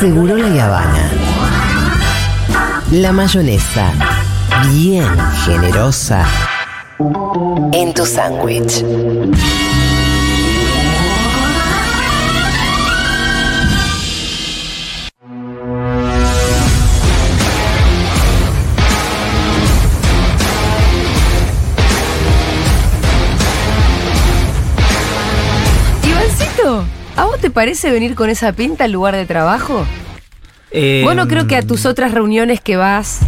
Seguro la Habana. La mayonesa, bien generosa, en tu sándwich. Te parece venir con esa pinta al lugar de trabajo? Eh, Bueno, creo que a tus otras reuniones que vas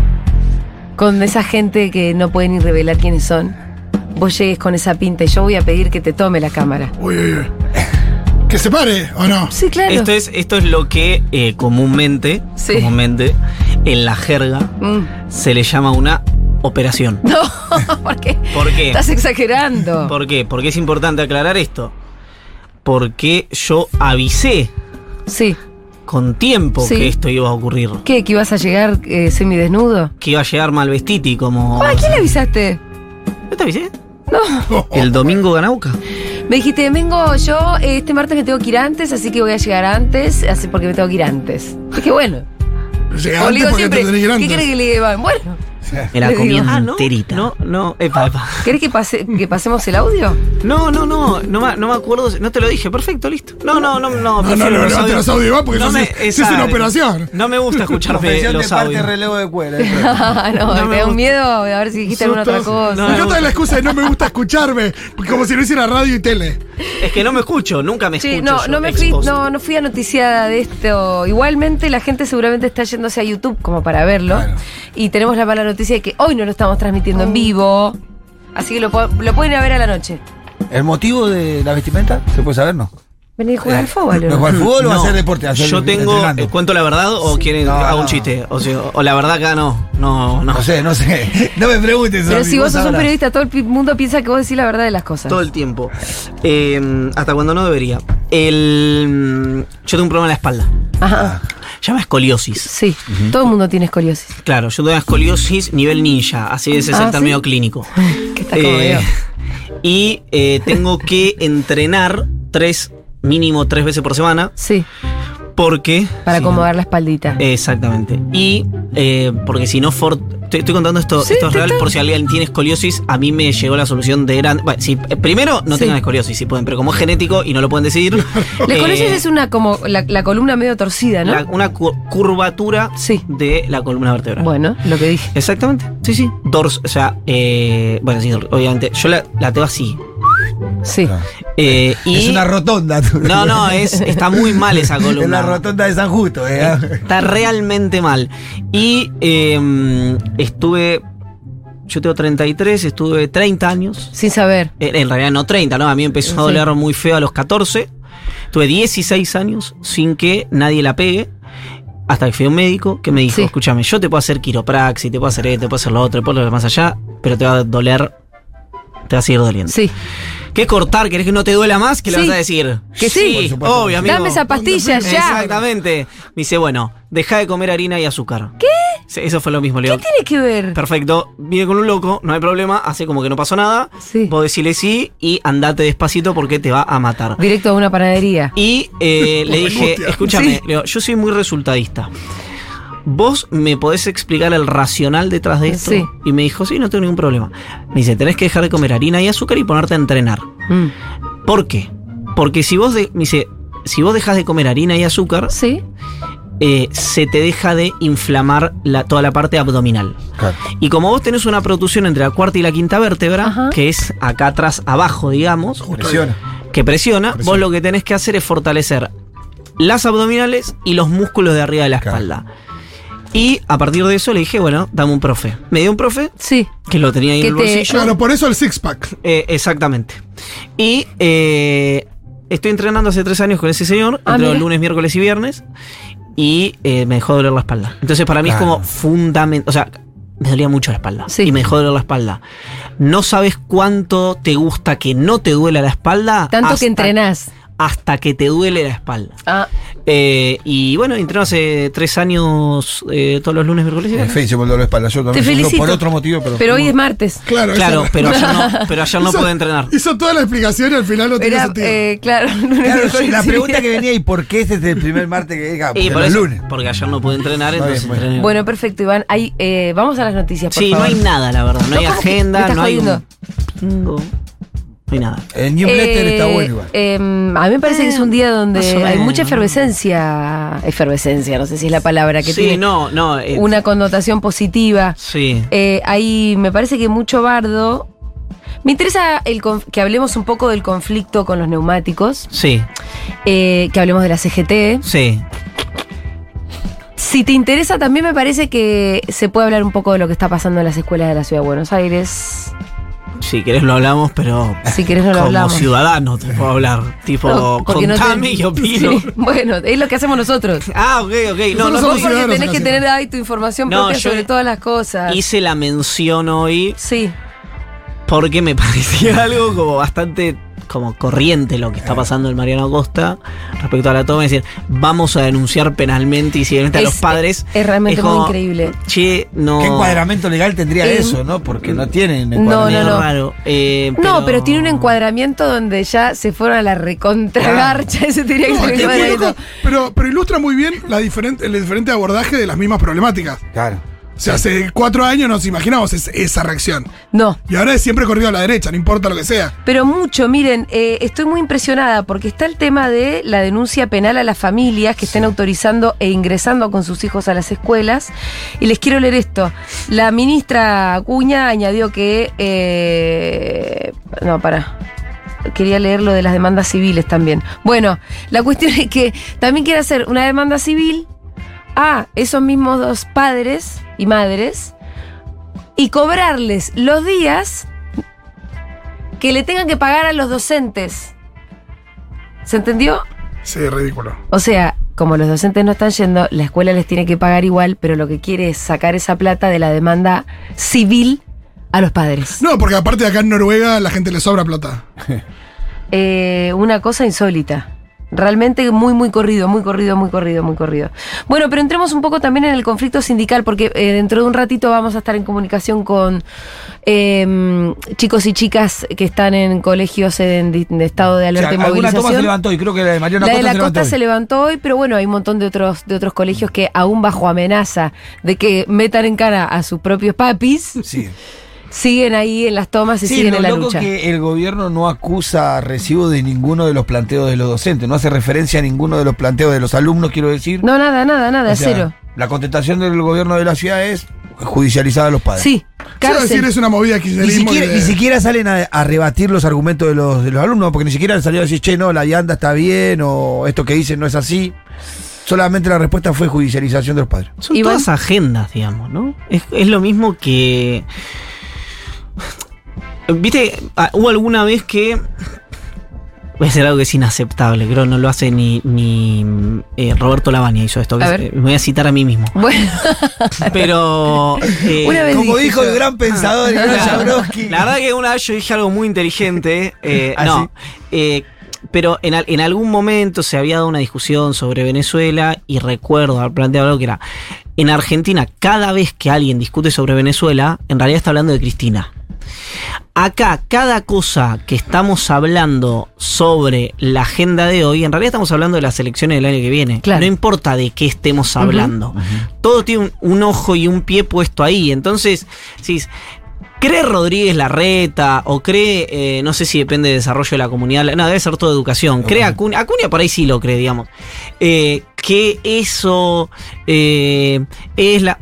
con esa gente que no pueden ni revelar quiénes son, vos llegues con esa pinta y yo voy a pedir que te tome la cámara. Uy, uy, uy. ¿Que se pare o no? Sí, claro. Esto es, esto es lo que eh, comúnmente, Sí. comúnmente, en la jerga, Mm. se le llama una operación. No, porque ¿Por qué? estás exagerando. ¿Por qué? Porque es importante aclarar esto. Porque yo avisé Sí. con tiempo Sí. que esto iba a ocurrir. ¿Qué? ¿Que ibas a llegar eh, semidesnudo? Que iba a llegar Malvestiti como. ¿A quién le avisaste? ¿No te avisé? No. El domingo Ganauca. Me dijiste, vengo yo, eh, este martes me tengo que ir antes, así que voy a llegar antes, así porque me tengo que ir antes. Dije, bueno. Llega O le antes digo porque siempre, te tenés que ir ¿qué antes. querés que le diga? Iván? Bueno, Me la comí digo, ah, enterita. ¿no? No, no, epa, epa. ¿querés que, pase, que pasemos el audio? No, no, no, no, me- no me acuerdo, no te lo dije, perfecto, listo. No, no, no, no, No, no, prefiero no, los levante audios. los audios, Iván, porque No eso me- sí es una operación. No me gusta escucharme Confesión de los parte audios. relevo de cuera. no, No te me da un miedo de a ver si dijiste alguna otra Sustos. cosa. No, Me encanta la excusa de no me gusta escucharme, como si no hiciera radio y tele. Es que no me escucho, nunca me Sí, escucho. no, yo, no me fui, no, no fui a noticiada de esto. Igualmente la gente seguramente está yéndose a YouTube como para verlo. Claro. Y tenemos la mala noticia de que hoy no lo estamos transmitiendo en vivo. Así que lo, pueden ir a ver a la noche. ¿El motivo de la vestimenta? ¿Se puede saber? No. Vení a jugar al fútbol. ¿No jugar al fútbol o No, hacer deporte? Hacer yo tengo, eh, ¿cuento la verdad o quieren No, hago un no. chiste? O, sea, o la verdad acá no, no, no. No sé, no sé. No me preguntes. Pero Sofi, si vos sos un sabrás. periodista, todo el pi- mundo piensa que vos decís la verdad de las cosas. Todo el tiempo. Eh, hasta cuando no debería. El, yo tengo un problema en la espalda. Ajá. Llama escoliosis. Sí, todo el mundo tiene escoliosis. Claro, yo tengo escoliosis nivel ninja, así es Ah, el término ¿sí? clínico. Que está Eh, y eh, tengo que entrenar tres, mínimo tres veces por semana, Sí, porque... para Sí, acomodar la espaldita. Exactamente. Y eh, porque si no, for- estoy, estoy contando esto, Sí, esto es real por si alguien tiene escoliosis. A mí me llegó la solución de grande. Bueno, si, eh, primero, no Sí. tengan escoliosis, si pueden, pero como es genético y no lo pueden decidir. la escoliosis eh, es una como la, la columna medio torcida, ¿no? la- una cu- curvatura Sí. de la columna vertebral. Bueno, lo que dije. Exactamente. Sí, sí. Dors, o sea, eh, bueno, sí, obviamente. Yo la, la tengo así. Sí. Eh, y Es una rotonda. No, no, es, está muy mal esa columna. Es la rotonda de San Justo. ¿eh? Está realmente mal. Y eh, estuve. Yo tengo 33, estuve 30 años. Sin saber. En, en realidad no 30, ¿no? A mí me empezó a doler muy feo a los 14. Tuve 16 años sin que nadie la pegue. Hasta que fui a un médico que me dijo, Sí. escúchame, yo te puedo hacer quiropraxis, te puedo hacer esto, te puedo hacer lo otro, te puedo lo más allá, pero te va a doler, te va a seguir doliendo. Sí. ¿Qué cortar? ¿Querés que no te duela más? ¿Qué le Sí. vas a decir? Que sí. Por supuesto. obvio, amigo. Dame esa pastilla ya. Exactamente. Me dice, bueno, deja de comer harina y azúcar. ¿Qué? Eso fue lo mismo, le ¿Qué tiene que ver? Perfecto, viene con un loco, no hay problema, hace como que no pasó nada. Sí. Vos decirle sí y andate despacito porque te va a matar. Directo a una panadería. Y eh, le dije, escúchame, Sí. le digo, yo soy muy resultadista. ¿Vos me podés explicar el racional detrás de esto? Sí. Y me dijo, sí, no tengo ningún problema. Me dice, tenés que dejar de comer harina y azúcar y ponerte a entrenar. Mm. ¿Por qué? Porque si vos, de- me dice, si vos dejas de comer harina y azúcar, Sí. eh, se te deja de inflamar la- toda la parte abdominal. Claro. Y como vos tenés una protusión entre la cuarta y la quinta vértebra, Ajá. que es acá atrás, abajo, digamos, Presiona. que presiona, Presiona. vos lo que tenés que hacer es fortalecer las abdominales y los músculos de arriba de la Claro. espalda. Y a partir de eso le dije, bueno, dame un profe. Me dio un profe Sí. que lo tenía ahí en el te- bolsillo. Claro, por eso el six-pack. Eh, exactamente. Y eh, estoy entrenando hace tres años con ese señor, Ah, entreno mira. lunes, miércoles y viernes, y eh, me dejó doler la espalda. Entonces para mí es Claro. como fundamental, o sea, me dolía mucho la espalda. Sí. Y me dejó doler la espalda. No sabes cuánto te gusta que no te duela la espalda. Tanto hasta- que entrenás. Hasta que te duele la espalda. Ah, Eh, y bueno, entreno hace tres años eh, todos los lunes, miércoles viernes. feísimo el dolor de espalda. Yo Te no- felicito. Por otro motivo, pero. Pero hoy es martes. Claro, Claro, esa- pero ayer no, pero ayer no hizo- pude entrenar. Hizo toda la explicación y al final no tiene Era, sentido. eh, claro, Claro, sí, la pregunta que venía, ¿y por qué este es el primer martes que diga? Y Porque por eso- lunes. Porque ayer no pude entrenar, Está entonces bien, bueno. perfecto, Iván. Hay, eh, vamos a las noticias, por sí, no hay nada, la verdad. No, No, hay. ¿Me agenda, no hay un hay nada. El newsletter Eh, está bueno igual. eh, a mí me parece que es un día o donde hay mucha efervescencia. Efervescencia, no sé si es la palabra que sí, tiene no, no. eh, una connotación positiva. Sí. Eh, hay, me parece que mucho bardo. Me interesa el que hablemos un poco del conflicto con los neumáticos, Sí, eh, que hablemos de la CGT. sí. Si te interesa, también me parece que se puede hablar un poco de lo que está pasando en las escuelas de la Ciudad de Buenos Aires. Si querés lo hablamos, pero Si querés lo como hablamos. ciudadano te puedo hablar. Tipo, No, porque no te- contame y opino. Sí, bueno, es lo que hacemos nosotros. Ah, ok, ok. No, no, Vos porque tenés en que tener ahí tu información propia sobre todas las cosas. hice la mención hoy Sí. porque me parecía algo como bastante como corriente lo que está pasando en Mariano Costa respecto a la toma. Es decir, vamos a denunciar penalmente y civilmente a los padres. es realmente como, muy increíble. Che, no. ¿Qué encuadramento legal tendría Eh, eso, no? Porque no tienen no, encuadramiento. no, no. raro. Eh, No, pero tiene un encuadramiento donde ya se fueron a la recontragarcha. Ese tenía que No, ser encuadramiento. pero, pero ilustra muy bien la diferente, el diferente abordaje de las mismas problemáticas. Claro. O sea, hace cuatro años nos imaginamos es- esa reacción. No, Y ahora es siempre corrido a la derecha, no importa lo que sea. pero mucho. Miren, eh, estoy muy impresionada porque está el tema de la denuncia penal a las familias que estén autorizando e ingresando con sus hijos a las escuelas. Y les quiero leer esto. La ministra Acuña añadió que... eh, no, para. Quería leer lo de las demandas civiles también. Bueno, la cuestión es que también quiere hacer una demanda civil a esos mismos dos padres y madres y cobrarles los días que le tengan que pagar a los docentes. ¿Se entendió? Sí, ridículo. O sea, como los docentes no están yendo, la escuela les tiene que pagar igual, pero lo que quiere es sacar esa plata de la demanda civil a los padres. No, porque aparte de acá en Noruega la gente le sobra plata. Eh, una cosa insólita. Realmente muy, muy corrido, muy corrido, muy corrido, muy corrido. Bueno, pero entremos un poco también en el conflicto sindical, porque eh, dentro de un ratito vamos a estar en comunicación con eh, chicos y chicas que están en colegios en, de estado de O sea, alerta y alguna movilización. toma se levantó y creo que la de La de Costa la se costa levantó. se hoy. levantó hoy, pero bueno, hay un montón de otros, de otros colegios que aún bajo amenaza de que metan en cara a sus propios papis, Sí. siguen ahí en las tomas y Sí, siguen lo en la loco lucha. que el gobierno no acusa recibo de ninguno de los planteos de los docentes, no hace referencia a ninguno de los planteos de los alumnos, quiero decir. No, nada, nada, nada, O sea, cero. La contestación del gobierno de la ciudad es judicializar a los padres. Sí, Quiero decir, cárcel. es una movida Ni kirchnerismo. y siquiera, de- ni siquiera salen a, a rebatir los argumentos de los, de los alumnos, porque ni siquiera han salido a decir, che, no, la vianda está bien, o esto que dicen no es así. Solamente la respuesta fue judicialización de los padres. Son Iván. todas agendas, digamos, ¿no? Es, es lo mismo que. Viste, Ah, hubo alguna vez que. Voy a hacer algo que es inaceptable, creo no lo hace ni, ni eh, Roberto Lavagna hizo esto. que A es- ver. eh, me voy a citar a mí mismo. Bueno, Pero. eh, Una vez Como dijo el gran pensador Jabrowski. La verdad que una vez yo dije algo muy inteligente. eh, ¿Ah, no. eh, pero en, al- en algún momento se había dado una discusión sobre Venezuela y recuerdo haber planteado algo que era. En Argentina, cada vez que alguien discute sobre Venezuela, en realidad está hablando de Cristina. Acá, cada cosa que estamos hablando sobre la agenda de hoy, en realidad estamos hablando de las elecciones del año que viene. Claro. No importa de qué estemos hablando. Todo tiene un, un ojo y un pie puesto ahí. Entonces, si ¿Cree Rodríguez Larreta o cree, eh, no sé si depende del desarrollo de la comunidad, no, debe ser toda educación, cree Acuña, Acuña por ahí sí lo cree, digamos, eh, que eso eh, es la...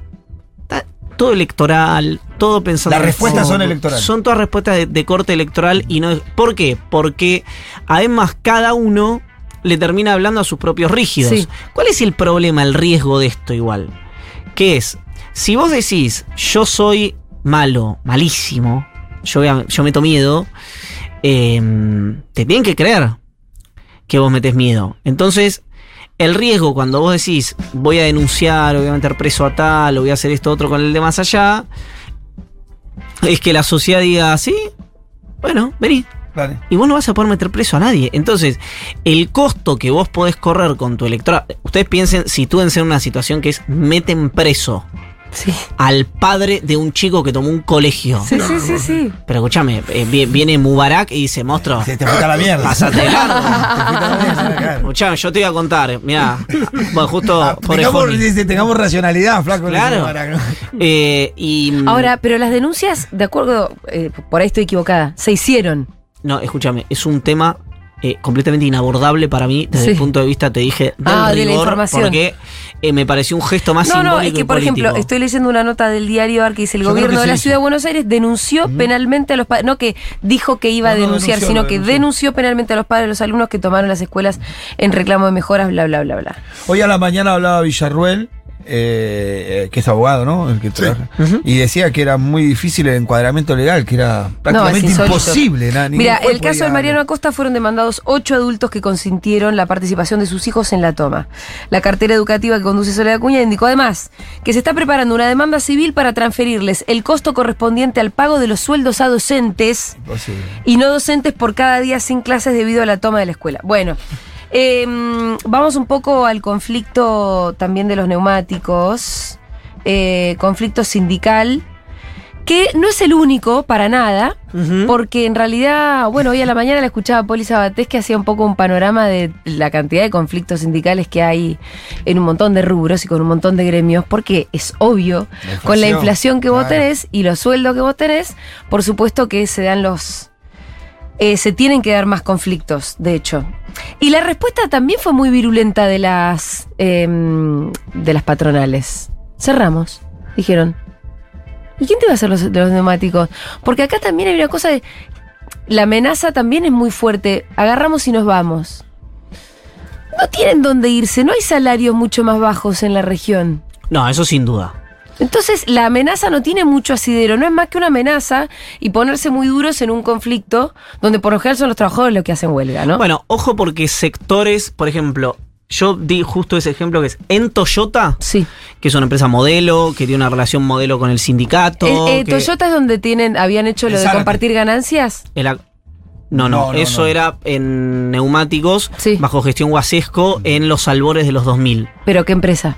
Todo electoral, todo pensando... Las respuestas son electorales. Son todas respuestas de, de corte electoral y no... ¿Por qué? Porque además cada uno le termina hablando a sus propios rígidos. Sí. ¿Cuál es el problema, el riesgo de esto igual? Que es, si vos decís, yo soy malo, malísimo, yo, voy a- yo meto miedo, em, te tienen que creer que vos metes miedo. Entonces, el riesgo cuando vos decís, voy a denunciar, voy a meter preso a tal, o voy a hacer esto otro con el de más allá, es que la sociedad diga, sí, bueno, vení, y vos no vas a poder meter preso a nadie. Entonces, el costo que vos podés correr con tu electorado, ustedes piensen, sitúense en una situación que es meten preso Sí. al padre de un chico que tomó un colegio. Sí, sí, sí, sí. Pero escúchame, eh, vi- viene Mubarak y dice, monstruo, Se te falta la mierda. pasate largo. Escuchame, yo te voy a contar, mira, bueno, justo Ah, por tengamos, dice, tengamos racionalidad, flaco. Claro. Eh, y mm, Ahora, pero las denuncias, de acuerdo, eh, por ahí estoy equivocada, se hicieron. no, escúchame, es un tema eh, completamente inabordable para mí desde Sí. el punto de vista, te dije, del Ah, de la información. porque eh, me pareció un gesto más No, simbólico no, es que, por ejemplo, estoy leyendo una nota del diario AR que dice el Yo gobierno de la hizo. ciudad de Buenos Aires denunció penalmente a los padres, no que dijo que iba a no, denunciar, denunció, sino que denunció. denunció penalmente a los padres de los alumnos que tomaron las escuelas en reclamo de mejoras, bla, bla, bla, bla. Hoy a la mañana hablaba Villarruel, eh, eh, que es abogado, ¿no? El que trabaja, Y decía que era muy difícil el encuadramiento legal, que era prácticamente imposible. nada, Mira, el caso de Mariano Acosta fueron demandados ocho adultos que consintieron la participación de sus hijos en la toma. La cartera educativa que conduce Soledad Acuña indicó además que se está preparando una demanda civil para transferirles el costo correspondiente al pago de los sueldos a docentes Imposible. y no docentes por cada día sin clases debido a la toma de la escuela. Bueno, eh, vamos un poco al conflicto también de los neumáticos, eh, conflicto sindical, que no es el único para nada, porque en realidad, bueno, hoy a la mañana la escuchaba Poli Sabatés que hacía un poco un panorama de la cantidad de conflictos sindicales que hay en un montón de rubros y con un montón de gremios, porque es obvio, La con la inflación, que vos tenés y los sueldos que vos tenés, por supuesto que se dan los... eh, se tienen que dar más conflictos, de hecho. Y la respuesta también fue muy virulenta de las, em, de las patronales. Cerramos, dijeron. ¿Y quién te va a hacer los, los neumáticos? Porque acá también hay una cosa de... La amenaza también es muy fuerte. Agarramos y nos vamos. No tienen dónde irse, no hay salarios mucho más bajos en la región. No, eso sin duda. Entonces, la amenaza no tiene mucho asidero, no es más que una amenaza y ponerse muy duros en un conflicto donde por lo general son los trabajadores los que hacen huelga, ¿no? Bueno, ojo porque sectores, por ejemplo, yo di justo ese ejemplo que es en Toyota, sí. que es una empresa modelo, que tiene una relación modelo con el sindicato. Eh, eh, que- Toyota es donde tienen, habían hecho lo El de compartir ganancias. el ac- no, no, eso no. era en neumáticos Sí. bajo gestión Guasesco en los albores de los 2000. ¿Pero qué empresa?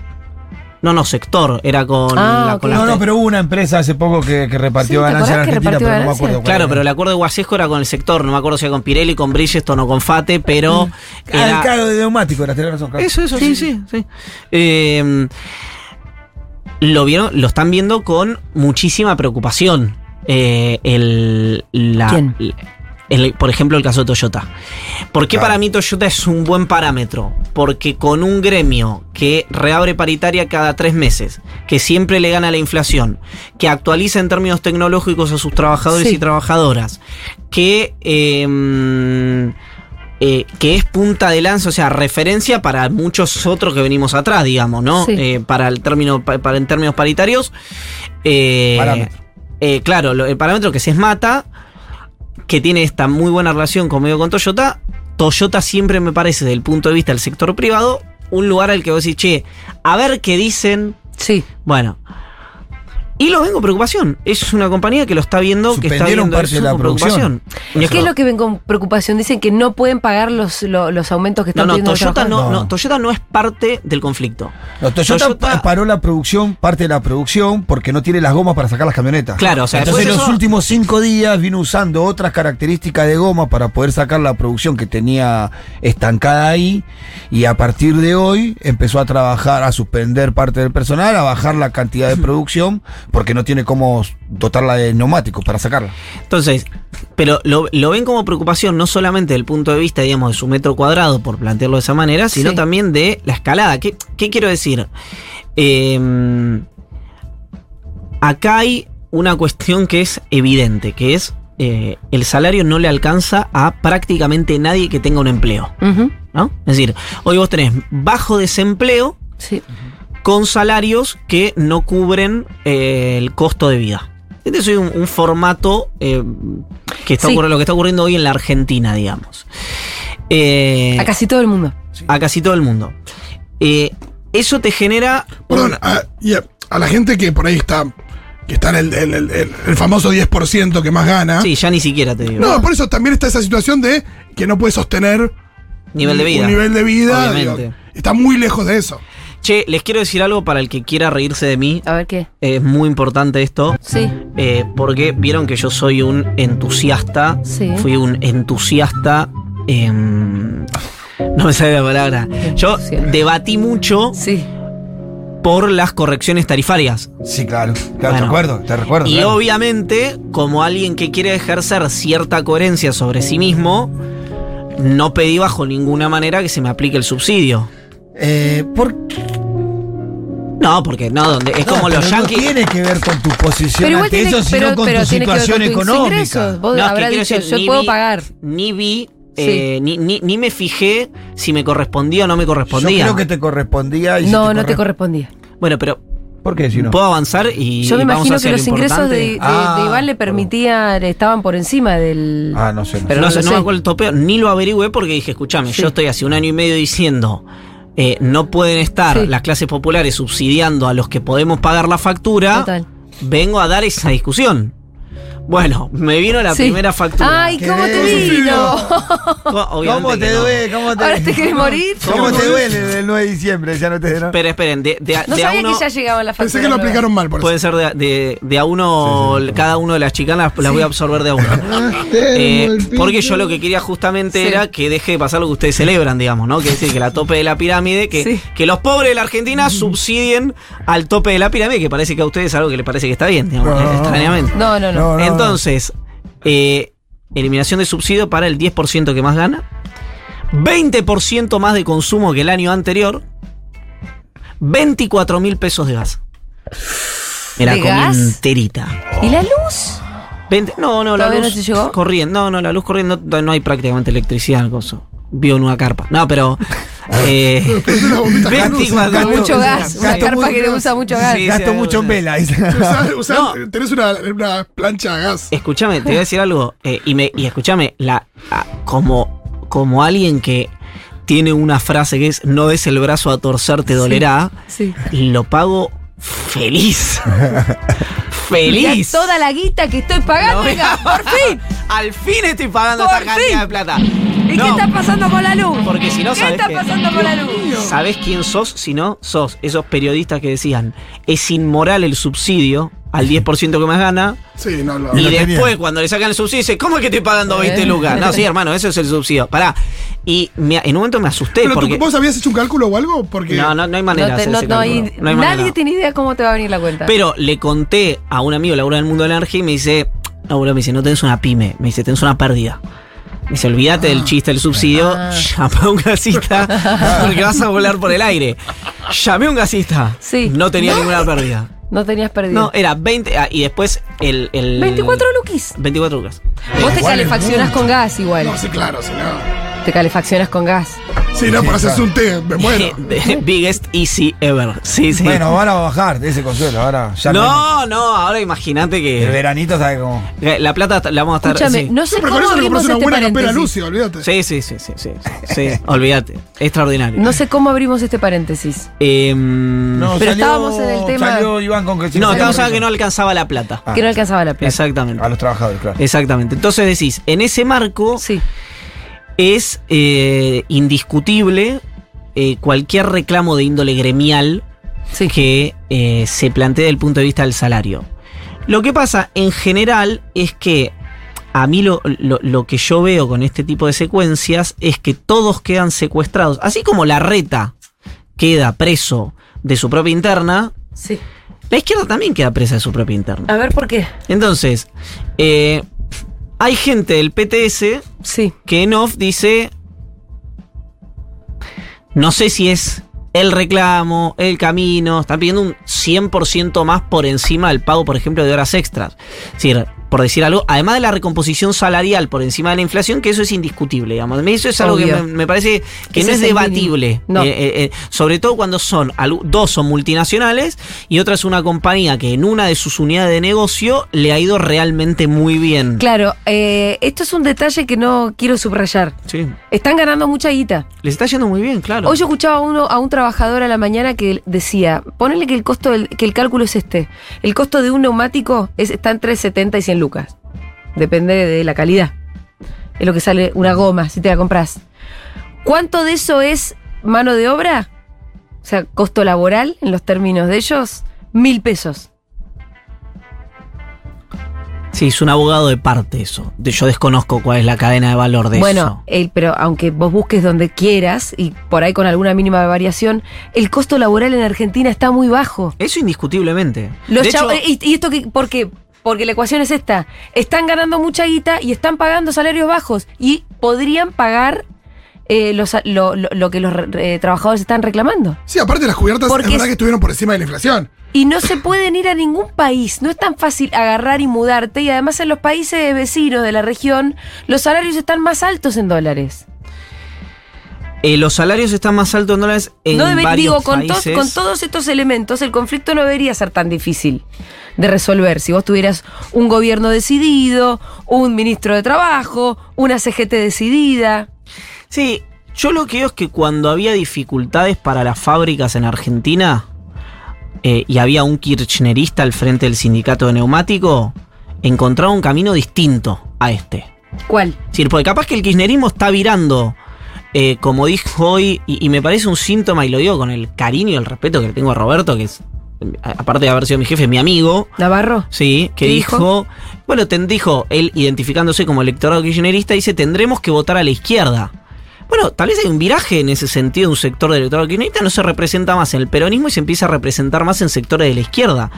No, no, sector, era con Ah, la con No, la- no, pero hubo una empresa hace poco que, que repartió Sí, ¿te ganancias en Argentina, pero no me acuerdo cuál Claro, era. pero el acuerdo de Guasesco era con el sector, no me acuerdo si era con Pirelli, con Bridgestone o con Fate, pero Ah, era- el cargo de neumático, era, tenés razón. claro. Eso, eso, sí, sí, sí. Eh, lo vieron, lo están viendo con muchísima preocupación. Eh, el, la, ¿Quién? El- por ejemplo, el caso de Toyota. ¿Por qué Claro. para mí Toyota es un buen parámetro? Porque con un gremio que reabre paritaria cada tres meses, que siempre le gana la inflación, que actualiza en términos tecnológicos a sus trabajadores Sí. y trabajadoras, que eh, eh, que es punta de lanza, o sea, referencia para muchos otros que venimos atrás, digamos, ¿no? Sí. Eh, para el término, pa- para en términos paritarios. eh, Parámetro. eh, claro, lo- el parámetro que se es Mata, que tiene esta muy buena relación conmigo con Toyota. Toyota siempre me parece, desde el punto de vista del sector privado, un lugar al que vos decís, che, a ver qué dicen. Sí. Bueno. Y lo ven con preocupación. Es una compañía que lo está viendo, que está viendo parte eso de la con preocupación. Y ¿Qué es lo que ven con preocupación? Dicen que no pueden pagar los, lo- los aumentos que No, están no, pidiendo los Toyota no, no, Toyota no es parte del conflicto. No, Toyota, Toyota- pa- paró la producción, parte de la producción, porque no tiene las gomas para sacar las camionetas. Claro, o sea, Entonces en los eso- últimos cinco días vino usando otras características de goma para poder sacar la producción que tenía estancada ahí. Y a partir de hoy empezó a trabajar, a suspender parte del personal, a bajar la cantidad de producción, porque no tiene cómo dotarla de neumáticos para sacarla. Entonces, pero lo, lo ven como preocupación no solamente desde el punto de vista, digamos, de su metro cuadrado, por plantearlo de esa manera, sino Sí. también de la escalada. ¿Qué, qué quiero decir? Eh, acá hay una cuestión que es evidente, que es eh, el salario no le alcanza a prácticamente nadie que tenga un empleo. ¿no? Es decir, hoy vos tenés bajo desempleo Sí. Con salarios que no cubren eh, el costo de vida. Este es un, un formato eh, que está Sí. ocurriendo, lo que está ocurriendo hoy en la Argentina, digamos. Eh, A casi todo el mundo. a casi todo el mundo. Eh, eso te genera. Perdón, a, la gente que por ahí está que está en el, el- el- el- el famoso 10% que más gana. Sí, ya ni siquiera te digo. No, por eso también está esa situación de que no puede sostener nivel de un- vida. un nivel de vida. Obviamente. digo, está muy lejos de eso. Che, les quiero decir algo para el que quiera reírse de mí. A ver qué. Es muy importante esto. Sí. eh, porque vieron que yo soy un entusiasta. Sí. Fui un entusiasta. em, no me sale la palabra. Yo debatí mucho Sí. por las correcciones tarifarias. Sí, claro. Claro, te recuerdo, te recuerdo. Y claro. obviamente, como alguien que quiere ejercer cierta coherencia sobre sí mismo, no pedí bajo ninguna manera que se me aplique el subsidio. Eh, ¿por No, porque no, donde es No, como los pero yankees. No tiene que ver con tu posición Pero ante eso, sino pero, con pero tu tiene que ver con situación tus económica. ingresos. Vos No, es que habrás quiero dicho, decir, yo ni puedo vi- pagar. Ni vi, eh, ni, ni- ni me fijé si me correspondía o no me Yo correspondía. creo que te correspondía. Y si No, no te corre- correspondía. Bueno, pero ¿Por qué si no? puedo avanzar y. Yo me vamos imagino que lo los ingresos de, de- de Ah, Iván le permitían, estaban por encima del. Ah, no sé. no Pero no no, sé, no sé. me acuerdo el topeo, ni lo averigüé porque dije, escúchame, Sí. yo estoy hace un año y medio diciendo, eh, no pueden estar Sí. las clases populares subsidiando a los que podemos pagar la factura. Total. Vengo a dar esa discusión. Bueno, me vino la Sí. primera factura. Ay, ¿Qué ¿cómo te vino? ¿Cómo te no. duele? ¿Cómo te Ahora te querés morir. ¿Cómo te duele el 9 de diciembre? Ya no te no? Pero esperen, de, de No de a sabía uno. que ya llegaban las facturas. Pensé que lo aplicaron mal por eso. Puede ser de, de- de a uno, cada uno de las chicanas las voy a absorber de a uno. Eh, porque yo lo que quería justamente Sí. era que deje de pasar lo que ustedes celebran, digamos, ¿no? Que es decir, que la tope de la pirámide, que, Sí. que los pobres de la Argentina subsidien al tope de la pirámide, que parece que a ustedes es algo que les parece que está bien, digamos, No. extrañamente. No, no, no. Entonces, eh, eliminación de subsidio para el 10% que más gana, 20% más de consumo que el año anterior, 24 mil pesos de gas. Me la ¿De comí gas? enterita. ¿Y la luz? 20 no, no, la ¿Todavía luz no te llegó? corriendo. No, no, la luz corriendo, no, hay prácticamente electricidad el coso. Vivo en una carpa. No, pero. Eh, Una bombita con luz. 24 Gasto- Mucho gas. Una gasto carpa que usa mucho gas. Sí, Gasto mucho en vela. No. Tenés una, una plancha a gas. Escúchame, te voy a decir algo. eh, y, me, y escúchame, la, como, como alguien que tiene una frase que es: No des el brazo a torcer, te dolerá. Sí. Lo pago feliz. Mirá feliz. toda la guita que estoy pagando, No, venga, por fin. Al fin estoy pagando Por esta cantidad fin. de plata. ¿Y No, qué está pasando con la luz? Porque si no ¿Qué sabes está que- pasando con la luz? ¿Sabés quién sos? Si no, sos esos periodistas que decían, es inmoral el subsidio al 10% que más gana. Sí, no, lo. Y lo después, tenía. cuando le sacan el subsidio, dice, ¿cómo es que estoy pagando 20 Eh. lucas? No, sí, hermano, eso es el subsidio. Pará. Y me- en un momento me asusté Pero tú- porque. ¿Vos habías hecho un cálculo o algo? Porque No, no, no hay manera No te- no- no hay- nadie tiene idea cómo te va a venir la cuenta. Pero le conté a un amigo laburado en el mundo de la energía y me dice, no, boludo, me dice, no tenés una pyme, me dice, tenés una pérdida. Me dice, olvídate del chiste del subsidio, Ah. llama a un gasista porque vas a volar por el aire. Llamé a un gasista. Sí. No tenía ninguna pérdida. No tenías perdido. No, era 20 ah, y después el, el 24 luquis. 24 lucas. Vos te mucho. con gas igual. No, sí, claro, si no. Te calefaccionas con gas. Sí, no, para hacerse un té, me muero. The Biggest easy ever. Sí, sí. Bueno, ahora va a bajar de ese consuelo. Ahora ya no, no, ahora imagínate El que veranito sabe cómo. la plata la vamos a estar Escúchame, sí. no sé Pero cómo con eso le abrimos una este buena campera. Lucy, olvídate. Sí, sí, sí, sí, sí, sí, sí, olvídate, extraordinario. No sé cómo abrimos este paréntesis. Em, No, Pero estábamos en el tema- Salió Iván con que no, estábamos hablando que no alcanzaba la plata. Ah. Que no alcanzaba la plata. Exactamente. A los trabajadores, claro. Exactamente. Entonces decís, en ese marco Sí. Es eh, indiscutible eh, cualquier reclamo de índole gremial Sí. que eh, se plantee desde el punto de vista del salario. Lo que pasa en general es que a mí lo, lo- lo que yo veo con este tipo de secuencias es que todos quedan secuestrados. Así como la reta queda preso de su propia interna, Sí. la izquierda también queda presa de su propia interna. A ver por qué. Entonces, eh, hay gente del PTS Sí. que en off dice, no sé si es el reclamo, el camino, están pidiendo un 100% más por encima del pago, por ejemplo, de horas extras. Es decir, por decir algo, además de la recomposición salarial por encima de la inflación, que eso es indiscutible, digamos. Eso es algo Obvio. que me, me parece que Ese no es, debatible. No. Eh, eh, eh, sobre todo cuando son, dos son multinacionales y otra es una compañía que en una de sus unidades de negocio le ha ido realmente muy bien. Claro, eh, esto es un detalle que no quiero subrayar. Sí. Están ganando mucha guita. Les está yendo muy bien, claro. Hoy yo escuchaba a, uno, a un trabajador a la mañana que decía, ponele que el costo del, que el cálculo es este. El costo de un neumático es, está entre 70 y 100 lucas. Depende de la calidad. Es lo que sale una goma si te la compras. ¿Cuánto de eso es mano de obra? O sea, costo laboral en los términos de ellos, mil pesos. Sí, es un abogado de parte eso. Yo desconozco cuál es la cadena de valor de bueno, eso. el- pero aunque vos busques donde quieras y por ahí con alguna mínima variación, el costo laboral en Argentina está muy bajo. Eso indiscutiblemente. Los hecho, y, y esto que, ¿por qué? Porque la ecuación es esta. Están ganando mucha guita y están pagando salarios bajos y podrían pagar eh, los- lo, lo- lo que los eh, trabajadores están reclamando. Sí, aparte las cubiertas, Porque es verdad es- que estuvieron por encima de la inflación. Y no se pueden ir a ningún país. No es tan fácil agarrar y mudarte. Y además en los países vecinos de la región, los salarios están más altos en dólares. Eh, los salarios están más altos en dólares en no debe- varios digo, con, todos estos elementos, el conflicto no debería ser tan difícil de resolver. Si vos tuvieras un gobierno decidido, un ministro de trabajo, una CGT decidida. Sí, yo lo que veo es que cuando había dificultades para las fábricas en Argentina eh, y había un kirchnerista al frente del sindicato de neumático, encontraba un camino distinto a este. ¿Cuál? Decir, porque capaz que el kirchnerismo está virando, eh, como dijo hoy, y, y me parece un síntoma, y lo digo con el cariño y el respeto que le tengo a Roberto, que es, a- aparte de haber sido mi jefe, mi amigo, Navarro. Sí, que ¿Qué dijo, dijo? bueno, ten- dijo, él identificándose como electorado kirchnerista, dice, tendremos que votar a la izquierda. Bueno, tal vez hay un viraje en ese sentido, un sector del electorado kirchnerista no se representa más en el peronismo y se empieza a representar más en sectores de la izquierda.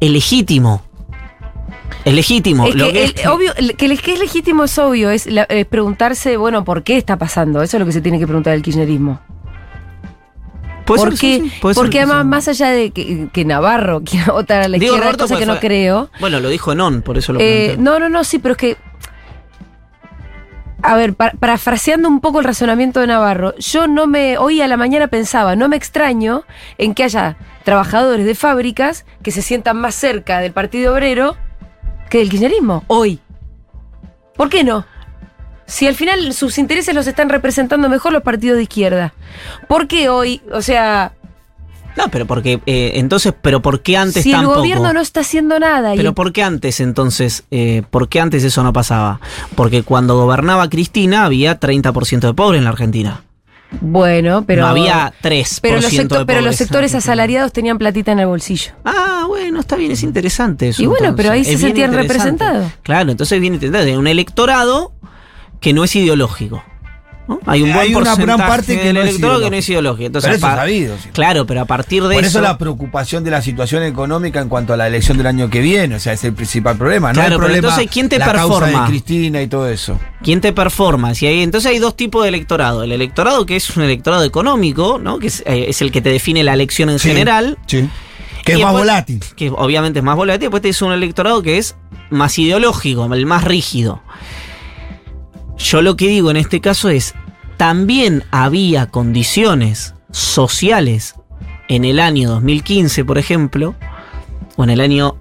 Es legítimo. Es legítimo. Es Lo que, que es que- obvio, que que es legítimo es obvio, es, la- es preguntarse, bueno, ¿por qué está pasando? Eso es lo que se tiene que preguntar el kirchnerismo. Porque, sí, porque que además, más allá de que, que Navarro quiera votar a la Digo, izquierda, Roberto, cosa que no fue- creo. Bueno, lo dijo Non, por eso lo Eh, no, no, no, sí, pero es que. A ver, pa- parafraseando un poco el razonamiento de Navarro, yo no me. Hoy a la mañana pensaba, no me extraño en que haya trabajadores de fábricas que se sientan más cerca del Partido Obrero que del kirchnerismo. Hoy. ¿Por qué no? Si al final sus intereses los están representando mejor los partidos de izquierda. ¿Por qué hoy? O sea, No, pero porque, eh, entonces, pero ¿por qué antes si el gobierno no está haciendo nada y Pero ¿por qué antes entonces? eh, ¿Por qué antes eso no pasaba? Porque cuando gobernaba Cristina había 30% de pobres en la Argentina. Bueno, pero no había 3%. Pero los, de pero sectores asalariados tenían platita en el bolsillo. Ah, bueno, está bien, es interesante eso. Y bueno, entonces. pero ahí Es se sentían representados. Claro, entonces viene interesante. Un electorado que no es ideológico. ¿No? Hay un Eh, buen hay una gran parte que del no es electorado que no es ideológico. Entonces, Pero eso es sabido, sí. Claro, pero a partir de Por eso. eso la preocupación de la situación económica en cuanto a la elección del año que viene, o sea, es el principal problema, ¿no? Claro, el pero problema, entonces, ¿quién te la causa performa? de Cristina y todo eso. ¿Quién te performa? Si hay, entonces hay dos tipos de electorado. El electorado que es un electorado económico, ¿no? Que es, eh, es el que te define la elección en Sí, general. Sí. Que es más después- volátil. Que obviamente es más volátil. Después tienes un electorado que es más ideológico, el más rígido. Yo lo que digo en este caso es, también había condiciones sociales en el año 2015, por ejemplo, o en el año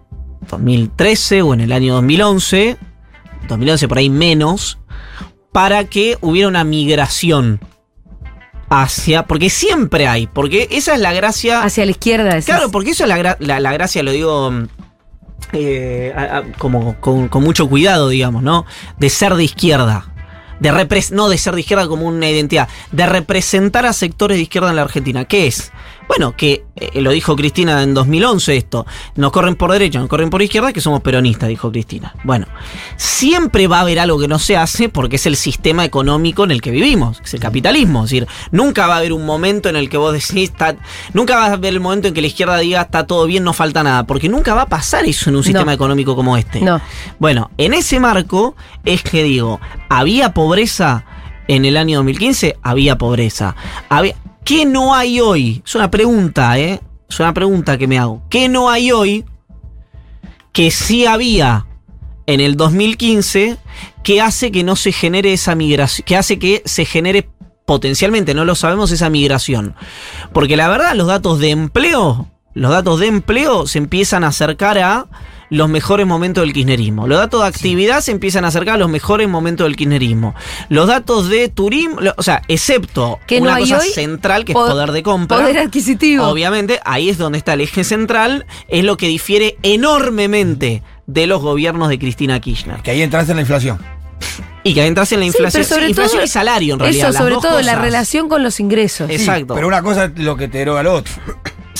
2013, o en el año 2011, 2011 por ahí menos, para que hubiera una migración hacia, porque siempre hay, porque esa es la gracia... Hacia la izquierda. decís. Claro, porque eso es la, la- la gracia, lo digo mm, eh, a- a- como con, con mucho cuidado, digamos, ¿no? De ser de izquierda. De repres- no de ser de izquierda como una identidad, de representar a sectores de izquierda en la Argentina. ¿Qué es? Bueno, que eh, lo dijo Cristina en 2011 esto, nos corren por derecha, nos corren por izquierda, que somos peronistas, dijo Cristina. Bueno, siempre va a haber algo que no se hace porque es el sistema económico en el que vivimos, es el capitalismo. Es decir, nunca va a haber un momento en el que vos decís, está- nunca va a haber el momento en que la izquierda diga, está todo bien, no falta nada, porque nunca va a pasar eso en un sistema económico como este. No. Bueno, en ese marco es que digo, ¿había pobreza en el año 2015? Había pobreza. Había- ¿Qué no hay hoy? Es una pregunta, ¿eh? Es una pregunta que me hago. ¿Qué no hay hoy que sí había en el 2015 que hace que no se genere esa migración, que hace que se genere potencialmente, no lo sabemos, esa migración. Porque la verdad, los datos de empleo, los datos de empleo se empiezan a acercar a los mejores momentos del kirchnerismo. Los datos de actividad se empiezan a acercar a los mejores momentos del kirchnerismo. Los datos de turismo, o sea, excepto Que una cosa hoy central que es po- poder de compra. Poder adquisitivo. Obviamente, ahí es donde está el eje central, es lo que difiere enormemente de los gobiernos de Cristina Kirchner. Que ahí entras en la inflación. Y que entras en la Sí, inflación, pero sobre inflación todo- y salario en realidad. Eso, sobre todo la relación con los ingresos. Es- Exacto. Pero una cosa es lo que te eroga lo otro.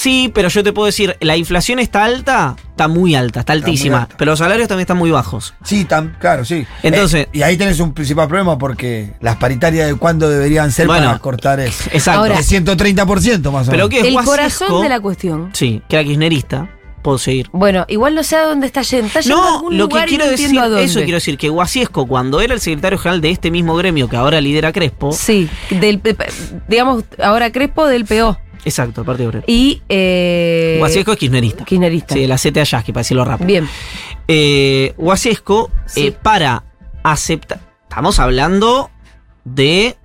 Sí, pero yo te puedo decir, la inflación está alta, está muy alta, está altísima, alta. pero los salarios también están muy bajos. Sí, tan, claro, sí. Entonces- Eh, y ahí tenés un principal problema porque las paritarias de cuándo deberían ser Bueno, para cortar eso. Exacto. Ahora- El 130% más o pero menos. que es El Guasisco- corazón de la cuestión. Sí, que era kirchnerista, puedo seguir. Bueno, igual no sé a dónde está yendo. Está yendo a No, algún lo que y quiero no decir, eso quiero decir, que Guasiesco, cuando era el secretario general de este mismo gremio que ahora lidera Crespo, Sí, del, digamos, ahora Crespo del PO. Exacto, el Partido Obrero. Y. Eh, Guasiesco es kirchnerista. Kirchnerista. Sí, de la CTA Yasky, para decirlo rápido. Bien. Eh, Guasiesco, Sí. eh, para aceptar. Estamos hablando de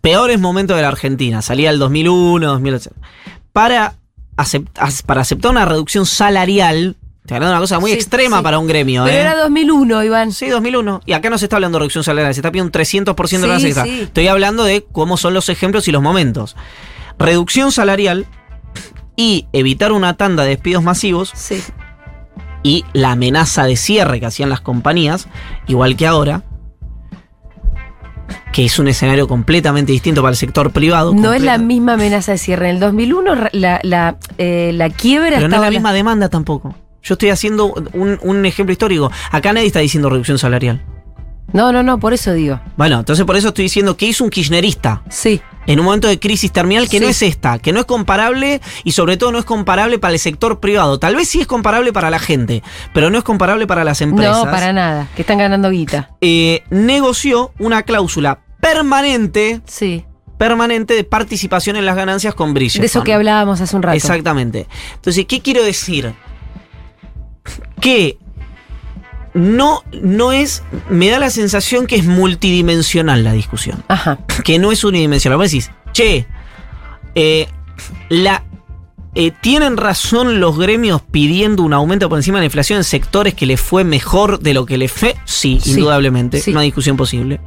peores momentos de la Argentina. Salía el 2001, 2008. Para, acept- para aceptar una reducción salarial. Estoy hablando de una cosa muy Sí, extrema sí. para un gremio, Pero ¿eh? era 2001, Iván. Sí, 2001. Y acá no se está hablando de reducción salarial, se está pidiendo un 300% de la Sí, sí. Estoy hablando de cómo son los ejemplos y los momentos. Reducción salarial y evitar una tanda de despidos masivos Sí. y la amenaza de cierre que hacían las compañías, igual que ahora, que es un escenario completamente distinto para el sector privado. No es la misma amenaza de cierre. En el 2001 ra- la, la, eh, la quiebra Pero no es la misma demanda tampoco. Yo estoy haciendo un, un ejemplo histórico. Acá nadie está diciendo reducción salarial. No, no, no, por eso digo. Bueno, entonces por eso estoy diciendo que hizo un kirchnerista. Sí. En un momento de crisis terminal que Sí. no es esta, que no es comparable y sobre todo no es comparable para el sector privado. Tal vez sí es comparable para la gente, pero no es comparable para las empresas. No, para nada. Que están ganando guita. Eh, negoció una cláusula permanente, Sí. permanente de participación en las ganancias con Bridgestone. De eso que hablábamos hace un rato. Exactamente. Entonces, ¿qué quiero decir? Que no, no es, me da la sensación que es multidimensional la discusión Ajá. que no es unidimensional. Vos decís, che, eh, la, eh, ¿tienen razón los gremios pidiendo un aumento por encima de la inflación en sectores que les fue mejor de lo que les fue? Sí, Sí, indudablemente, sí. no hay discusión posible.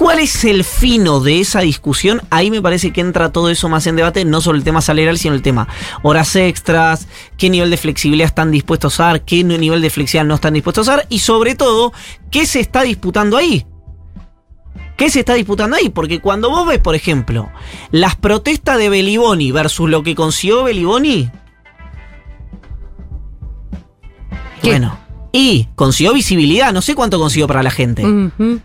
¿Cuál es el fino de esa discusión? Ahí me parece que entra todo eso más en debate, no solo el tema salarial, sino el tema horas extras, qué nivel de flexibilidad están dispuestos a dar, qué nivel de flexibilidad no están dispuestos a dar, y sobre todo, ¿qué se está disputando ahí? ¿Qué se está disputando ahí? Porque cuando vos ves, por ejemplo, las protestas de Beliboni versus lo que consiguió Beliboni. ¿Qué? Bueno. Y consiguió visibilidad, no sé cuánto consiguió para la gente. Ujú.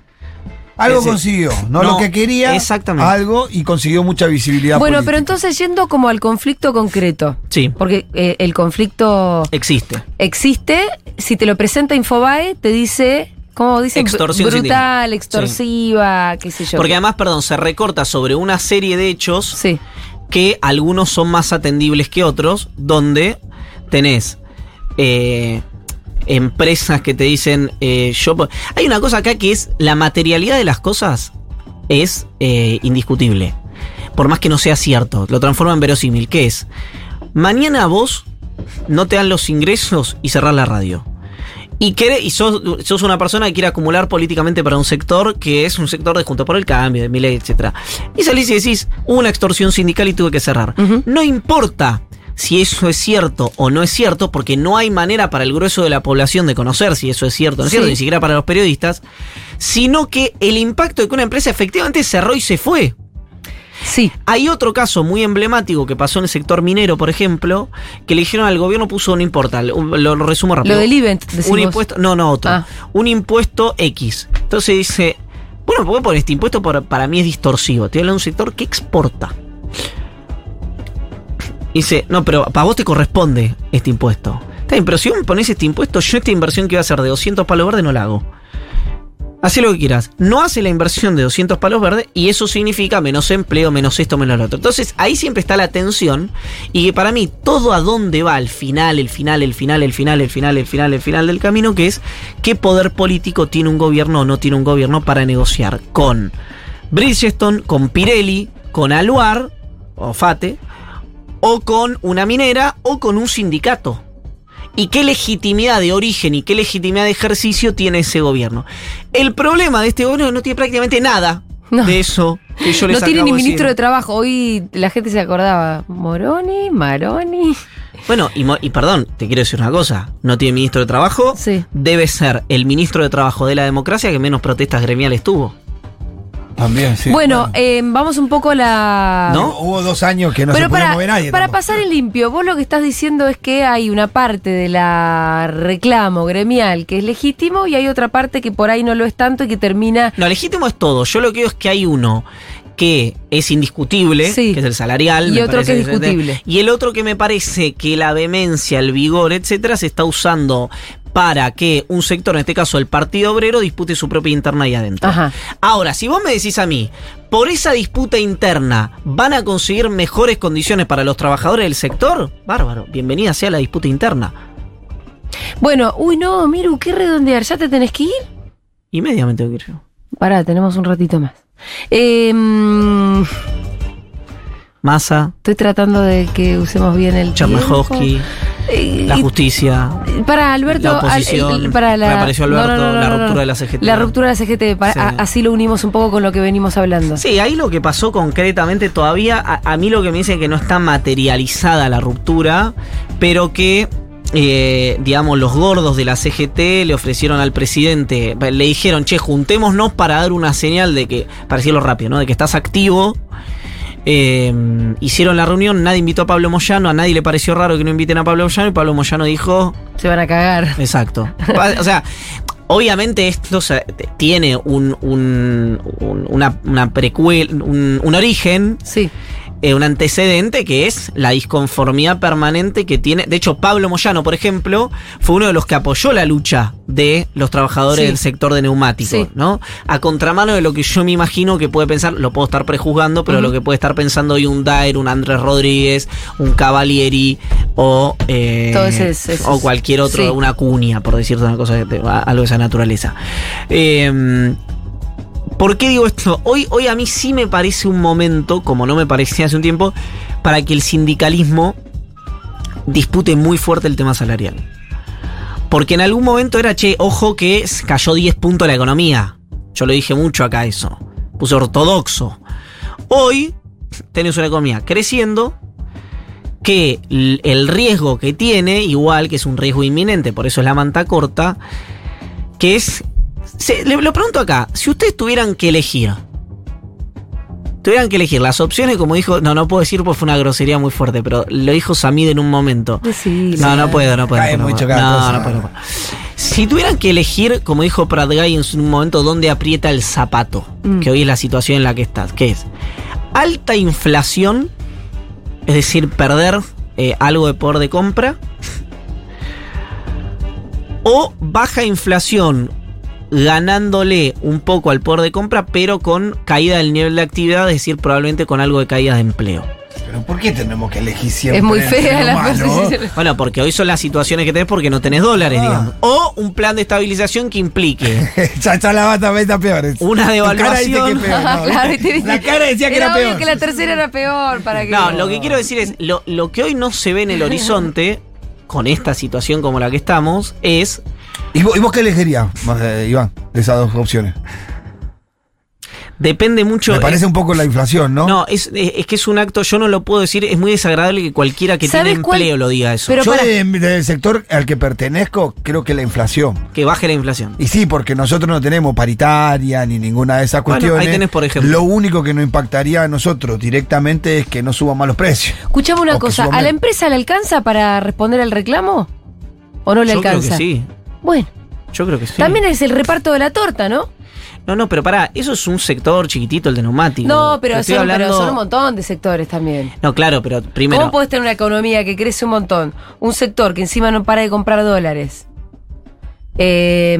Algo Ese- consiguió, no, No, lo que quería, exactamente. algo y consiguió mucha visibilidad. Bueno, política. pero entonces yendo como al conflicto concreto. Sí, Porque eh, el conflicto existe. existe. Si te lo presenta Infobae, te dice. ¿Cómo dice? Extorsión Brutal, extorsiva, qué sé yo. Porque además, perdón, se recorta sobre una serie de hechos Sí. que algunos son más atendibles que otros, donde tenés eh, empresas que te dicen, eh, yo... Hay una cosa acá que es la materialidad de las cosas es eh, indiscutible. Por más que no sea cierto, lo transforma en verosímil. ¿Qué es? Mañana vos no te dan los ingresos y cerrás la radio. Y, y sos, sos una persona que quiere acumular políticamente para un sector que es un sector de Junto por el Cambio, de Milei, etc. Y salís y decís, hubo una extorsión sindical y tuve que cerrar. No importa si eso es cierto o no es cierto, porque no hay manera para el grueso de la población de conocer si eso es cierto o no es Sí. cierto, ni siquiera para los periodistas, sino que el impacto de que una empresa efectivamente cerró y se fue. Sí. Hay otro caso muy emblemático que pasó en el sector minero, por ejemplo, que le dijeron al gobierno puso, no importa, lo, lo resumo rápido. Lo del event, Un impuesto, no, no, otro. Ah. Un impuesto X. Entonces dice, bueno, ¿por qué poner este impuesto? Para, para mí es distorsivo. Estoy hablando de un sector que exporta. Dice, no, pero para vos te corresponde este impuesto. Está bien, pero si vos me pones este impuesto, yo esta inversión que iba a ser de 200 palos verdes no la hago. Hace lo que quieras. No hace la inversión de 200 palos verdes y eso significa menos empleo, menos esto, menos lo otro. Entonces ahí siempre está la tensión y que para mí todo a dónde va al final, el final, el final, el final, el final, el final, el final del camino, que es qué poder político tiene un gobierno o no tiene un gobierno para negociar con Bridgestone, con Pirelli, con Aluar o Fate, o con una minera o con un sindicato. ¿Y qué legitimidad de origen y qué legitimidad de ejercicio tiene ese gobierno? El problema de este gobierno no tiene prácticamente nada No. de eso que yo les No tiene ni ministro de trabajo. Hoy la gente se acordaba. Moroni, Maroni. Bueno, y, y perdón, te quiero decir una cosa. No tiene ministro de trabajo. Sí. Debe ser el ministro de trabajo de la democracia que menos protestas gremiales tuvo. También, sí. bueno, eh, vamos un poco a la. ¿No? Hubo dos años que no Pero se podía para, mover nadie. para tampoco. pasar en limpio, vos lo que estás diciendo es que hay una parte de la reclamo gremial que es legítimo y hay otra parte que por ahí no lo es tanto y que termina. No, legítimo es todo. Yo lo que digo es que hay uno que es indiscutible, Sí. que es el salarial. Y me otro parece que es discutible. Y el otro que me parece que la vehemencia, el vigor, etcétera, se está usando para que un sector, en este caso el Partido Obrero, dispute su propia interna ahí adentro. Ajá. Ahora, si vos me decís a mí, por esa disputa interna, ¿van a conseguir mejores condiciones para los trabajadores del sector? Bárbaro, bienvenida sea la disputa interna. Bueno, uy, no, Miru, qué redondear. ¿Ya te tenés que ir? Y media me tengo que ir yo. Pará, tenemos un ratito más. Eh, Massa, estoy tratando de que usemos bien el. Chernyshkovsky, Eh, la justicia. Para Alberto, La oposición, al- el- para la, reapareció Alberto, la ruptura de la CGT. La ruptura de la CGT, para- Sí. a- así lo unimos un poco con lo que venimos hablando. Sí, ahí lo que pasó concretamente todavía, a, a mí lo que me dice es que no está materializada la ruptura, pero que, eh, digamos, los gordos de la CGT le ofrecieron al presidente, le dijeron, che, juntémonos para dar una señal de que, para decirlo rápido, ¿no? De que estás activo. Eh, hicieron la reunión, nadie invitó a Pablo Moyano, a nadie le pareció raro que no inviten a Pablo Moyano y Pablo Moyano dijo, Se van a cagar. Exacto. o sea, obviamente esto tiene un, un- un- una, una precuel, un, un origen, Sí. Eh, un antecedente que es la disconformidad permanente que tiene. De hecho, Pablo Moyano, por ejemplo, fue uno de los que apoyó la lucha de los trabajadores Sí. del sector de neumáticos, Sí. ¿no? A contramano de lo que yo me imagino que puede pensar, lo puedo estar prejuzgando, pero lo que puede estar pensando hoy un Daer, un Andrés Rodríguez, un Cavalieri o, eh, Todo ese- ese- o cualquier otro, sí. una cuña, por decirte una cosa, de- algo de esa naturaleza. Eh, ¿Por qué digo esto? Hoy, hoy a mí sí me parece un momento, como no me parecía hace un tiempo, para que el sindicalismo dispute muy fuerte el tema salarial. Porque en algún momento era, che, ojo que cayó 10 puntos la economía. Yo lo dije mucho acá eso. Puse ortodoxo. Hoy tenés una economía creciendo que el riesgo que tiene, igual que es un riesgo inminente, por eso es la manta corta, que es... se- le, lo pregunto acá, si ustedes tuvieran que elegir, tuvieran que elegir las opciones, como dijo, no, no puedo decir porque fue una grosería muy fuerte, pero lo dijo Samid en un momento. No, no puedo, no puedo. Cae no puedo. mucho no, no puedo, no puedo. Si tuvieran que elegir, como dijo Prat Guy en un momento, dónde aprieta el zapato, Mm. que hoy es la situación en la que estás, que es alta inflación, es decir, perder eh, algo de poder de compra, o baja inflación, ganándole un poco al poder de compra, pero con caída del nivel de actividad, es decir, probablemente con algo de caída de empleo. Pero ¿por qué tenemos que elegir siempre? Es muy fea la posición. Bueno, porque hoy son las situaciones que tenés porque no tenés dólares, Ah. digamos. O un plan de estabilización que implique ya, ya la bata está peor. Una cara devaluación. dice que es peor, ¿no? La cara decía que era, obvio peor. que la tercera era peor para que. No, lo que quiero decir es, lo, lo que hoy no se ve en el horizonte, con esta situación como la que estamos, es ¿Y vos, y vos qué elegirías, eh, Iván, de esas dos opciones? depende mucho. Me parece un poco la inflación, ¿no? No, es, es- es que es un acto, yo no lo puedo decir, es muy desagradable que cualquiera que tiene ¿Sabes cuál? empleo lo diga eso. Pero Yo para- de- del sector al que pertenezco, creo que la inflación. Que baje la inflación. Y sí, porque nosotros no tenemos paritaria ni ninguna de esas Bueno, cuestiones. ahí tenés, por ejemplo. Lo único que nos impactaría a nosotros directamente es que no suban más los precios. Escuchame una cosa, ¿a la empresa le alcanza para responder al reclamo? ¿O no le Yo creo alcanza? que sí. Bueno, Yo creo que sí. también es el reparto de la torta, ¿no? No, no, pero pará, eso es un sector chiquitito, el de neumáticos. No, pero son, pero hablando- son un montón de sectores también. No, claro, pero primero. ¿Cómo podés tener una economía que crece un montón? Un sector que encima no para de comprar dólares. eh,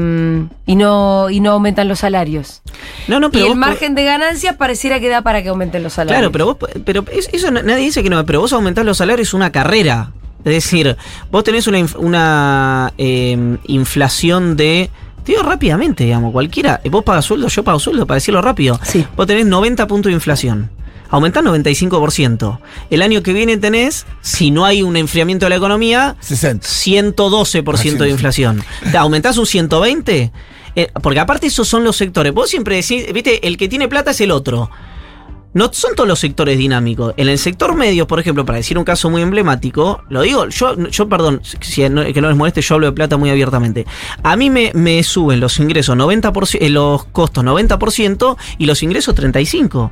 y, no, y no aumentan los salarios. No, no, Y pero el vos- margen de ganancias pareciera que da para que aumenten los salarios. Claro, pero vos, pero es- eso nadie dice que no, pero vos aumentás los salarios es una carrera. Es decir, vos tenés una, inf- una eh, inflación de. Te digo rápidamente, digamos, cualquiera. Vos pagas sueldo, yo pago sueldo, para decirlo rápido. Sí. Vos tenés 90 puntos de inflación. Aumentás 95%. El año que viene tenés, si no hay un enfriamiento de la economía, 60. 112% de inflación. ¿Te aumentás un 120? Eh, porque aparte esos son los sectores. Vos siempre decís, viste, el que tiene plata es el otro. No son todos los sectores dinámicos. En el sector medio, por ejemplo, para decir un caso muy emblemático, lo digo, yo, yo perdón, si no- que no les moleste, yo hablo de plata muy abiertamente. A mí me, me suben los ingresos 90%, eh, los costos 90% y los ingresos 35%.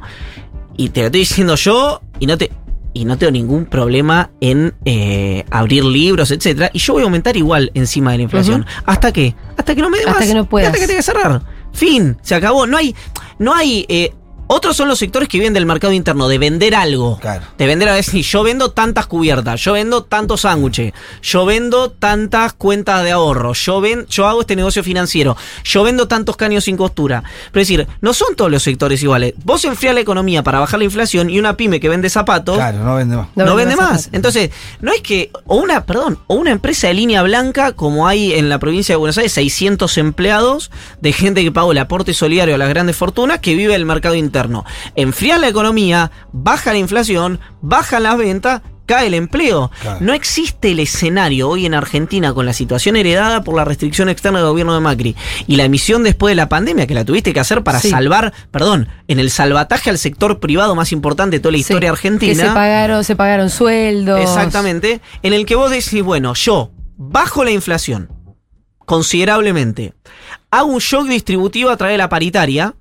Y te lo estoy diciendo yo y no te... Y no tengo ningún problema en eh, abrir libros, etcétera. Y yo voy a aumentar igual encima de la inflación. ¿Hasta qué? Hasta que no me dé Hasta más. que no puedas. Hasta que tenga que cerrar. Fin. Se acabó. No hay. No hay. eh, otros son los sectores que viven del mercado interno, de vender algo. Claro. De vender a decir, yo vendo tantas cubiertas, yo vendo tantos sándwiches, yo vendo tantas cuentas de ahorro, yo ven, yo hago este negocio financiero, yo vendo tantos caños sin costura. Pero es decir, no son todos los sectores iguales. Vos enfriás la economía para bajar la inflación y una pyme que vende zapatos Claro, no vende más. no, No vende vende más más. zapatos. Entonces, no es que, o una, perdón, o una empresa de línea blanca, como hay en la provincia de Buenos Aires, 600 empleados de gente que pagó el aporte solidario a las grandes fortunas que vive el mercado interno. Enfría la economía, baja la inflación, bajan las ventas. Cae el empleo. Claro. No existe el escenario hoy en Argentina con la situación heredada por la restricción externa del gobierno de Macri y la emisión después de la pandemia que la tuviste que hacer para Sí. salvar, perdón, en el salvataje al sector privado más importante de toda la Sí, historia argentina. Que se pagaron, se pagaron sueldos. Exactamente. En el que vos decís, bueno, yo bajo la inflación considerablemente, hago un shock distributivo a través de la paritaria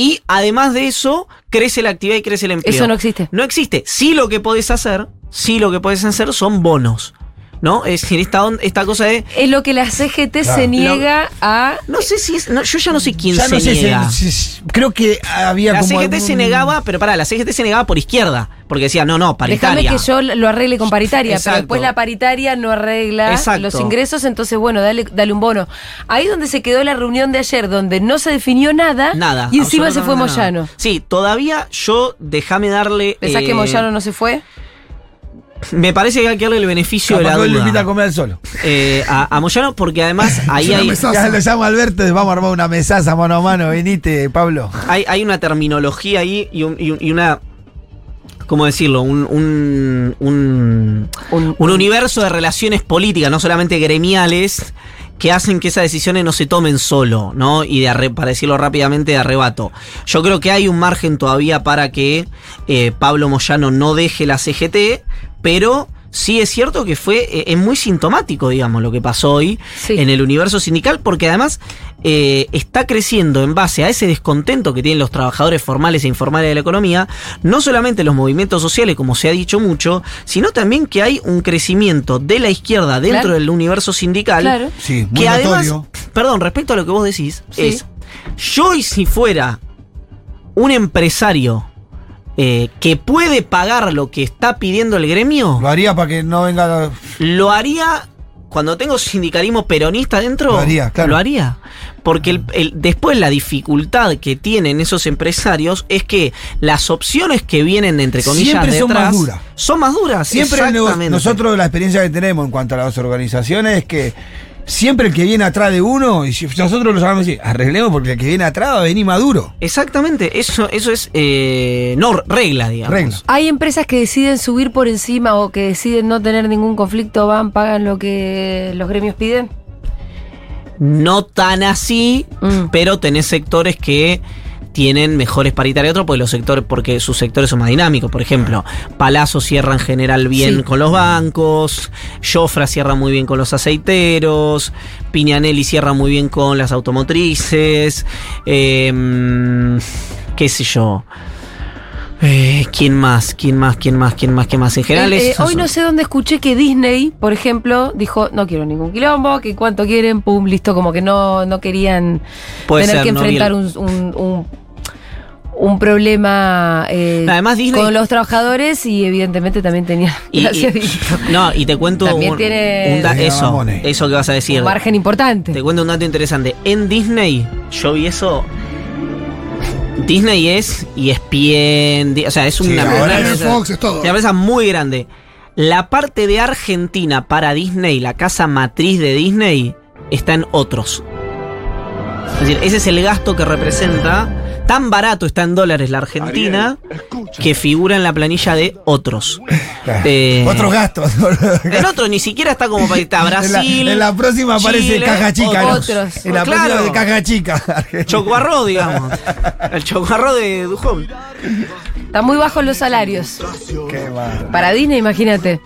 y además de eso crece la actividad y crece el empleo. Eso no existe. No existe. Sí lo que podés hacer, sí lo que podés hacer son bonos. ¿No? Es decir, esta, on- esta cosa de... Es lo que la CGT Claro. se niega a. No sé si es... no, yo ya no sé quién Ya se no sé si- niega. si- si- creo que había la como. CGT se negaba, pero pará, la CGT se negaba por izquierda. Porque decía, no, no, Déjame paritaria. que yo lo arregle con paritaria, Exacto. pero después la paritaria no arregla Exacto. los ingresos, entonces bueno, dale, dale un bono. Ahí donde se quedó la reunión de ayer, donde no se definió nada, Nada. y encima se fue. Moyano. Sí, todavía yo déjame darle. ¿Pensás que eh, Moyano no se fue? Me parece que hay que darle el beneficio Capaz de la hoy lo invita a duda. comer al solo. eh, a, a Moyano, porque además ahí hay, mesaza. Ya lo llamo Alberto vamos a armar una mesaza mano a mano. Venite, Pablo. hay, hay una terminología ahí y, un- y un- y una. ¿Cómo decirlo? Un, un, un, Un- un universo de relaciones políticas, no solamente gremiales, que hacen que esas decisiones no se tomen solo, ¿no? Y de arre- para decirlo rápidamente, de arrebato. Yo creo que hay un margen todavía para que eh, Pablo Moyano no deje la CGT, pero sí es cierto que fue, eh, es muy sintomático, digamos, lo que pasó hoy Sí. en el universo sindical, porque además eh, está creciendo en base a ese descontento que tienen los trabajadores formales e informales de la economía, no solamente los movimientos sociales, como se ha dicho mucho, sino también que hay un crecimiento de la izquierda dentro Claro. del universo sindical. Claro. Sí, muy que además, notorio. perdón, respecto a lo que vos decís, Sí. es, yo y si fuera un empresario eh, que puede pagar lo que está pidiendo el gremio, Lo haría para que no venga. lo haría cuando tengo sindicalismo peronista dentro. Lo haría, claro. Lo haría. Porque el- el- después la dificultad que tienen esos empresarios es que las opciones que vienen, entre comillas, Siempre son detrás, más duras. Son más duras. Siempre nosotros la experiencia que tenemos en cuanto a las organizaciones es que siempre el que viene atrás de uno, y si nosotros lo llamamos así, arreglemos porque el que viene atrás va a venir maduro. Exactamente, eso, eso es eh, no regla, digamos. Regla. Hay empresas que deciden subir por encima o que deciden no tener ningún conflicto, van, pagan lo que los gremios piden. No tan así, Mm. pero tenés sectores que tienen mejores paritarias otros porque los sectores porque sus sectores son más dinámicos por ejemplo Palazzo cierra en general bien Sí. con los bancos Jofra cierra muy bien con los aceiteros Piñanelli cierra muy bien con las automotrices em, qué sé yo Eh, ¿Quién más? ¿Quién más? ¿Quién más? ¿Quién más? ¿Quién más? En general Eh, eh, hoy no sé dónde escuché que Disney, por ejemplo, dijo, no quiero ningún quilombo, que cuánto quieren, pum, listo, como que no, no querían Puede tener ser, que no enfrentar el- un, un- un- un problema eh, Además, Disney- con los trabajadores y evidentemente también tenía Y- no, y te cuento También un, tiene- un da- Tiene eso, eso que vas a decir. un margen importante. Te cuento un dato interesante. En Disney, yo vi eso. Disney es y es bien. O sea, es Sí, una, ahora una es empresa- Fox, es todo. una empresa muy grande. La parte de Argentina para Disney, la casa matriz de Disney, está en otros. Es decir, ese es el gasto que representa. Tan barato está en dólares la Argentina que figura en la planilla de otros. Eh, Otros gastos. En otros ni siquiera está como para está En la, Brasil. en la próxima aparece Chile, caja chica. ¿no? En la Claro. próxima de caja chica. Chocuarro, digamos. El chocuarro de Dujón. Están muy bajos los salarios. Qué. Para Disney, imagínate.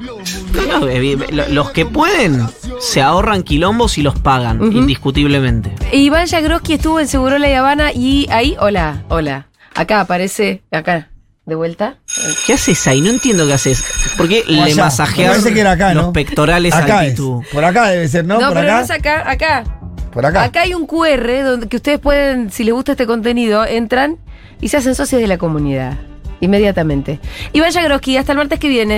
No, eh, lo- los que pueden se ahorran quilombos y los pagan, Ujú. indiscutiblemente. Iván Jagroski estuvo en Segurola y Habana y ahí, hola, hola. Acá aparece, acá, de vuelta. ¿Qué haces ahí? No entiendo qué haces. ¿Por qué O le masajeas acá, los ¿no? pectorales acá a es. Por acá debe ser, ¿no? No, por pero acá. no es acá, acá. Por acá. Acá hay un QR donde que ustedes pueden, si les gusta este contenido, entran y se hacen socios de la comunidad. Inmediatamente. Iván Jagroski, hasta el martes que viene.